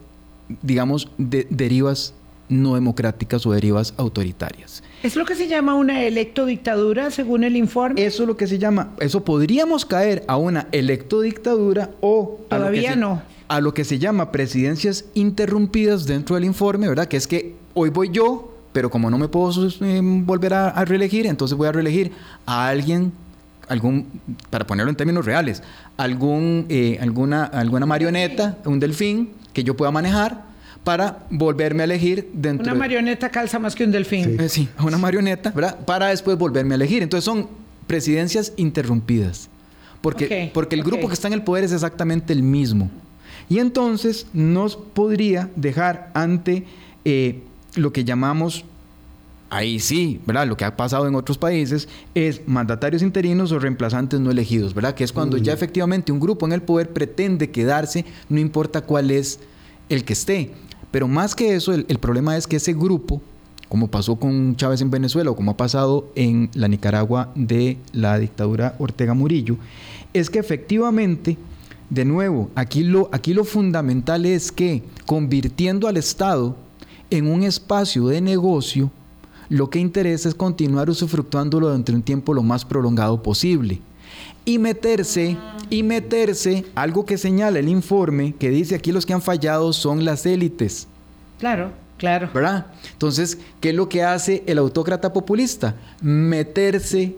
Speaker 3: digamos, de derivas no democráticas o derivas autoritarias.
Speaker 1: ¿Es lo que se llama una electodictadura según el informe?
Speaker 3: Eso es lo que se llama, eso podríamos caer a una electodictadura o...
Speaker 1: Todavía no.
Speaker 3: A lo que se llama presidencias interrumpidas dentro del informe, ¿verdad? Que es que hoy voy yo, pero como no me puedo eh, volver a, reelegir, entonces voy a reelegir a alguien algún, para ponerlo en términos reales, algún, eh, alguna, alguna marioneta, un delfín que yo pueda manejar para volverme a elegir dentro.
Speaker 1: Una marioneta calza más que un delfín.
Speaker 3: Sí, eh, una marioneta, ¿verdad? Para después volverme a elegir. Entonces son presidencias interrumpidas. Porque, porque el grupo que está en el poder es exactamente el mismo. Y entonces nos podría dejar ante eh, lo que llamamos ahí sí, ¿verdad? Lo que ha pasado en otros países es mandatarios interinos o reemplazantes no elegidos, ¿verdad? Que es cuando ya efectivamente un grupo en el poder pretende quedarse, no importa cuál es el que esté. Pero más que eso, el, problema es que ese grupo, como pasó con Chávez en Venezuela o como ha pasado en la Nicaragua de la dictadura Ortega Murillo, es que efectivamente, de nuevo, aquí lo, aquí lo fundamental es que convirtiendo al Estado en un espacio de negocio, lo que interesa es continuar usufructuándolo durante un tiempo lo más prolongado posible. Y meterse, y meterse, algo que señala el informe, que dice aquí los que han fallado son las élites.
Speaker 1: Claro, claro.
Speaker 3: ¿Verdad? Entonces, ¿qué es lo que hace el autócrata populista? Meterse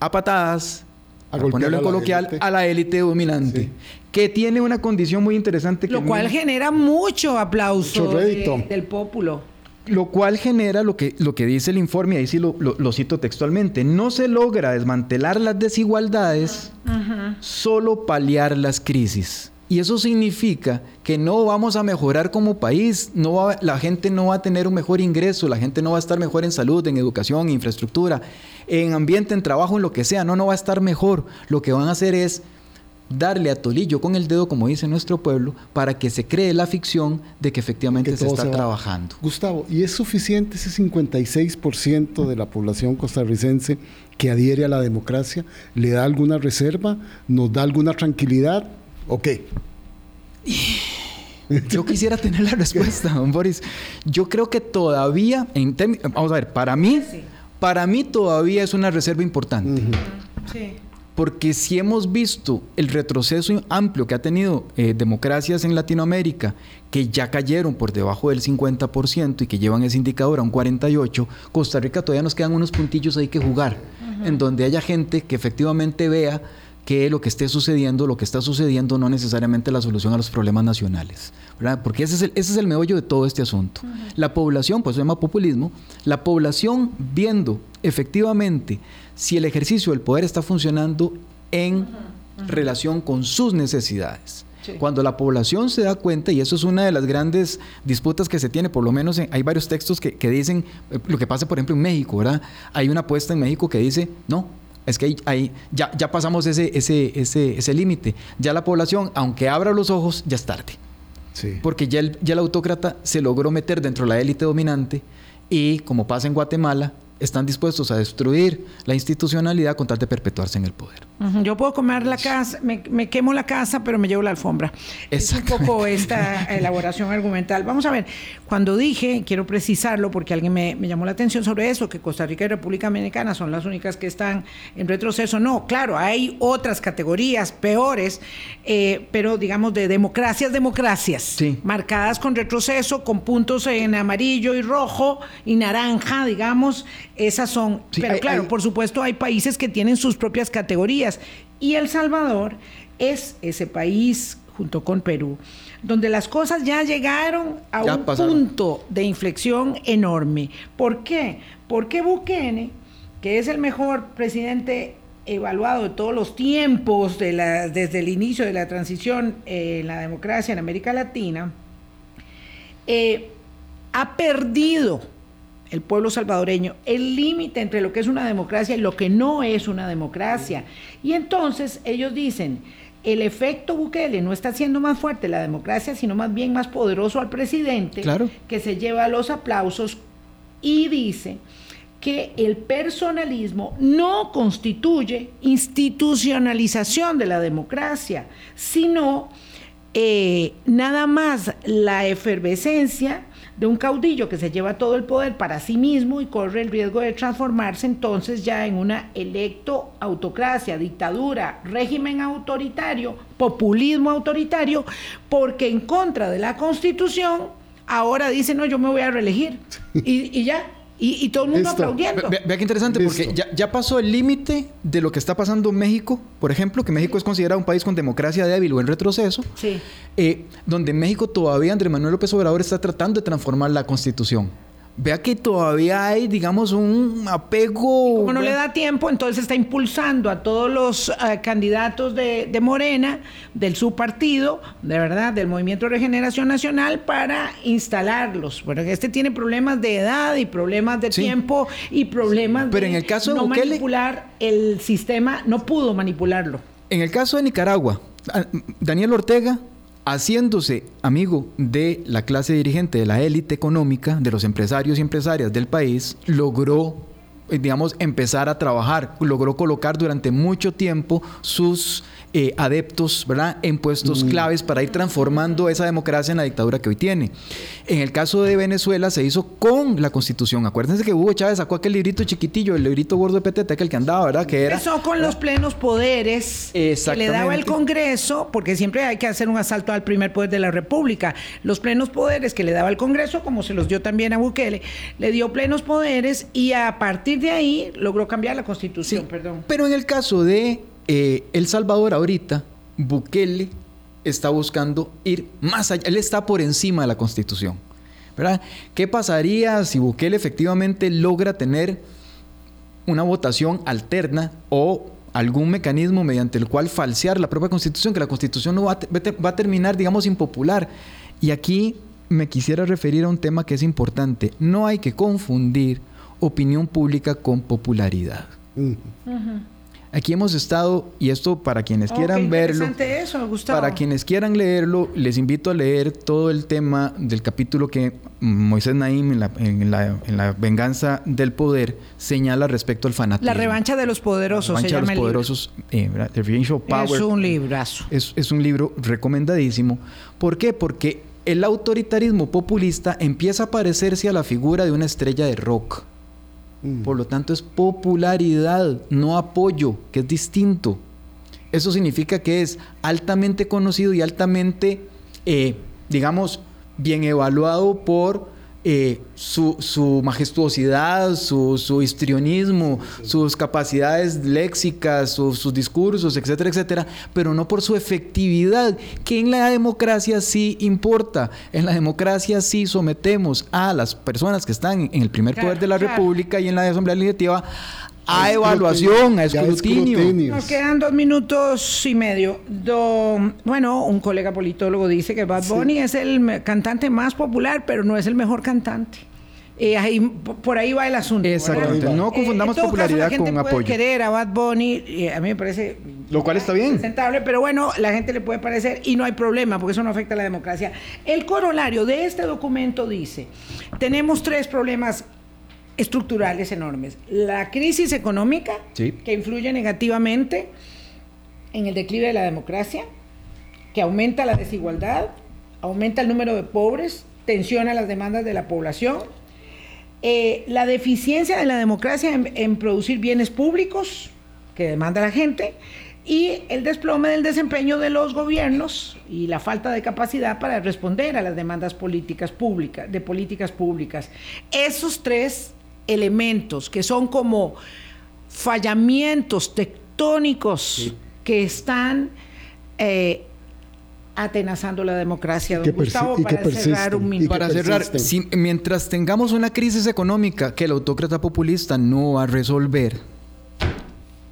Speaker 3: a patadas, a ponerlo en coloquial, a la élite dominante. Que tiene una condición muy interesante.
Speaker 1: lo cual genera mucho aplauso del pueblo
Speaker 3: lo cual genera lo que, lo que dice el informe, ahí sí lo, cito textualmente, no se logra desmantelar las desigualdades, solo paliar las crisis. Y eso significa que no vamos a mejorar como país, no la gente no va a tener un mejor ingreso, la gente no va a estar mejor en salud, en educación, en infraestructura, en ambiente, en trabajo, en lo que sea, no, no va a estar mejor. Lo que van a hacer es darle a tolillo con el dedo, como dice nuestro pueblo, para que se cree la ficción de que efectivamente se está trabajando.
Speaker 2: Gustavo, ¿y es suficiente ese 56% de la población costarricense que adhiere a la democracia? ¿Le da alguna reserva? ¿Nos da alguna tranquilidad? ¿O qué?
Speaker 3: Yo quisiera tener la respuesta, don Boris. Yo creo que todavía, en vamos a ver, para mí, para mí todavía es una reserva importante. Sí porque si hemos visto el retroceso amplio que ha tenido eh, democracias en Latinoamérica, que ya cayeron por debajo del 50% y que llevan ese indicador a un 48%, Costa Rica todavía nos quedan unos puntillos ahí que jugar, en donde haya gente que efectivamente vea que lo que esté sucediendo, lo que está sucediendo no necesariamente la solución a los problemas nacionales, Porque ese es el, ese es el meollo de todo este asunto. La población, pues se llama populismo, la población viendo efectivamente si el ejercicio del poder está funcionando en relación con sus necesidades. Cuando la población se da cuenta, y eso es una de las grandes disputas que se tiene, por lo menos hay varios textos que, dicen eh, lo que pasa, por ejemplo, en México, ¿verdad? Hay una apuesta en México que dice, no, es que ahí, ya, ya pasamos ese, ese, ese, ese límite. Ya la población, aunque abra los ojos, ya es tarde. Porque ya el, ya el autócrata se logró meter dentro de la élite dominante y, como pasa en Guatemala, están dispuestos a destruir la institucionalidad con tal de perpetuarse en el poder.
Speaker 1: Yo puedo comer la casa, me, quemo la casa, pero me llevo la alfombra. Es un poco esta elaboración argumental. Vamos a ver, cuando dije, quiero precisarlo porque alguien me, llamó la atención sobre eso, que Costa Rica y República Dominicana son las únicas que están en retroceso. No, claro, hay otras categorías peores, eh, pero digamos de democracias, democracias, marcadas con retroceso, con puntos en amarillo y rojo y naranja, digamos esas son, pero claro, por supuesto hay países que tienen sus propias categorías y El Salvador es ese país junto con Perú, donde las cosas ya llegaron a un punto de inflexión enorme. ¿Por qué? Porque Bukele, que es el mejor presidente evaluado de todos los tiempos de la, desde el inicio de la transición en la democracia en América Latina, eh, ha perdido el pueblo salvadoreño, el límite entre lo que es una democracia y lo que no es una democracia. Y entonces ellos dicen, el efecto Bukele no está haciendo más fuerte la democracia, sino más bien más poderoso al presidente, que se lleva los aplausos y dice que el personalismo no constituye institucionalización de la democracia, sino eh, nada más la efervescencia de un caudillo que se lleva todo el poder para sí mismo y corre el riesgo de transformarse entonces ya en una electo autocracia, dictadura, régimen autoritario, populismo autoritario, porque en contra de la constitución ahora dice, no, yo me voy a reelegir. Y, y ya, y, todo el mundo aplaudiendo.
Speaker 3: Vea, qué interesante, porque ya, pasó el límite de lo que está pasando en México, por ejemplo, que México es considerado un país con democracia débil o en retroceso,
Speaker 1: sí.
Speaker 3: eh, donde en México todavía Andrés Manuel López Obrador está tratando de transformar la constitución vea que todavía hay, digamos, un apego.
Speaker 1: como no le da tiempo, entonces está impulsando a todos los eh, candidatos de, Morena, del su partido, de verdad, del Movimiento de Regeneración Nacional, para instalarlos. Bueno, este tiene problemas de edad y problemas de tiempo y problemas
Speaker 3: Pero
Speaker 1: de
Speaker 3: en el caso de
Speaker 1: no manipular el sistema, no pudo manipularlo.
Speaker 3: En el caso de Nicaragua, Daniel Ortega haciéndose amigo de la clase dirigente, de la élite económica, de los empresarios y empresarias del país, logró eh, digamos, empezar a trabajar, logró colocar durante mucho tiempo sus eh, adeptos ¿verdad? en puestos mm. claves para ir transformando esa democracia en la dictadura que hoy tiene. En el caso de Venezuela se hizo con la constitución. Acuérdense que Hugo Chávez sacó aquel librito chiquitillo, el librito gordo de PTT, el que andaba, ¿verdad? Que era,
Speaker 1: Empezó con los plenos poderes que le daba el Congreso, porque siempre hay que hacer un asalto al primer poder de la República. Los plenos poderes que le daba el Congreso, como se los dio también a Bukele, le dio plenos poderes y a partir de ahí logró cambiar la constitución, perdón.
Speaker 3: Pero en el caso de eh, El Salvador ahorita, Bukele está buscando ir más allá, él está por encima de la constitución. ¿verdad? ¿Qué pasaría si Bukele efectivamente logra tener una votación alterna o algún mecanismo mediante el cual falsear la propia constitución, que la constitución no va va a terminar, digamos, impopular? Y aquí me quisiera referir a un tema que es importante. No hay que confundir opinión pública con popularidad. Aquí hemos estado, y esto para quienes quieran verlo,
Speaker 1: eso,
Speaker 3: para quienes quieran leerlo, les invito a leer todo el tema del capítulo que Moisés Naim en la, en la, venganza del poder señala respecto al fanatismo.
Speaker 1: La revancha de los poderosos. La revancha de los poderosos,
Speaker 3: eh, Power.
Speaker 1: Es un librazo.
Speaker 3: Es, es un libro recomendadísimo. ¿Por qué? Porque el autoritarismo populista empieza a parecerse a la figura de una estrella de rock Mm. Por lo tanto, es popularidad, no apoyo, que es distinto. Eso significa que es altamente conocido y altamente, eh, digamos, bien evaluado por eh, su, majestuosidad, su, histrionismo, sus capacidades léxicas, sus discursos, etcétera, etcétera, pero no por su efectividad, que en la democracia sí importa. En la democracia sí sometemos a las personas que están en el primer poder de la República y en la Asamblea Legislativa a evaluación, a escrutinio.
Speaker 1: Nos quedan dos minutos y medio. bueno, un colega politólogo dice que Bad Bunny es el cantante más popular, pero no es el mejor cantante. Eh, ahí, por ahí va el asunto.
Speaker 3: Exactamente. No confundamos popularidad con puede apoyo.
Speaker 1: querer a Bad Bunny, a mí me parece.
Speaker 3: Lo cual está bien.
Speaker 1: Presentable, pero bueno, la gente le puede parecer y no hay problema porque eso no afecta a la democracia. El corolario de este documento dice: tenemos tres problemas estructurales enormes. La crisis económica, que influye negativamente en el declive de la democracia, que aumenta la desigualdad, aumenta el número de pobres, tensiona las demandas de la población, eh, la deficiencia de la democracia en, producir bienes públicos que demanda la gente y el desplome del desempeño de los gobiernos y la falta de capacidad para responder a las demandas políticas públicas, de políticas públicas. Esos tres elementos que son como fallamientos tectónicos que están eh, atenazando la democracia.
Speaker 2: Don Gustavo, para cerrar un minuto.
Speaker 3: Para cerrar, mientras tengamos una crisis económica que el autócrata populista no va a resolver,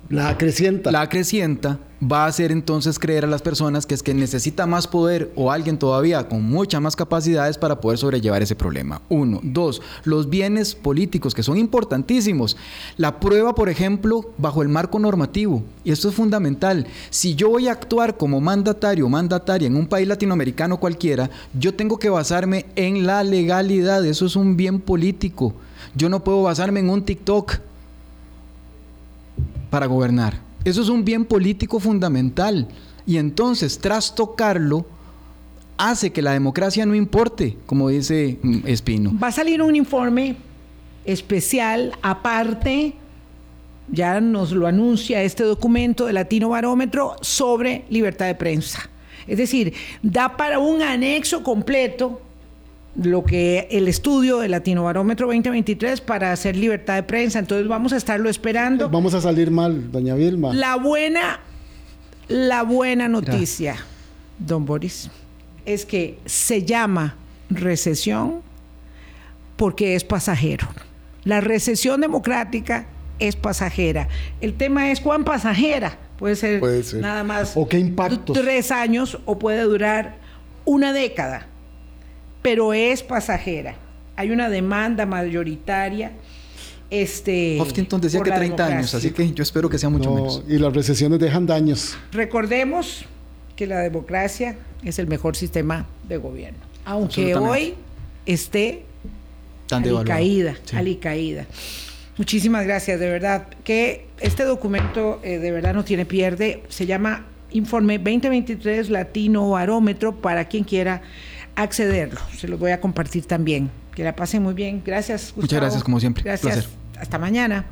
Speaker 2: la acrecienta.
Speaker 3: La acrecienta va a hacer entonces creer a las personas que es que necesita más poder o alguien todavía con muchas más capacidades para poder sobrellevar ese problema. Uno. Dos, los bienes políticos que son importantísimos. La prueba, por ejemplo, bajo el marco normativo. Y esto es fundamental. Si yo voy a actuar como mandatario o mandataria en un país latinoamericano cualquiera, yo tengo que basarme en la legalidad. Eso es un bien político. Yo no puedo basarme en un TikTok para gobernar. Eso es un bien político fundamental. Y entonces, tras tocarlo, hace que la democracia no importe, como dice mm, Espino.
Speaker 1: Va a salir un informe especial aparte, ya nos lo anuncia este documento de Latino Barómetro sobre libertad de prensa. Es decir, da para un anexo completo lo que el estudio del Latino Barómetro 2023 para hacer libertad de prensa. Entonces vamos a estarlo esperando.
Speaker 2: Vamos a salir mal, doña Vilma.
Speaker 1: La buena, la buena noticia, don Boris, es que se llama recesión porque es pasajero. La recesión democrática es pasajera. El tema es cuán pasajera. Puede ser, nada más
Speaker 2: ¿O qué impactos?
Speaker 1: tres años o puede durar una década, pero es pasajera. Hay una demanda mayoritaria. Este,
Speaker 3: Hoftington decía que 30 años, así que yo espero que sea mucho menos.
Speaker 2: Y las recesiones dejan daños.
Speaker 1: Recordemos que la democracia es el mejor sistema de gobierno, aunque hoy esté alicaída, caída. Muchísimas gracias, de verdad. Que este documento eh, de verdad no tiene pierde. Se llama Informe 2023 Latino Barómetro para quien quiera accederlo. Se los voy a compartir también. Que la pasen muy bien. Gracias.
Speaker 3: Muchas gracias, como siempre.
Speaker 1: Gracias. Hasta mañana.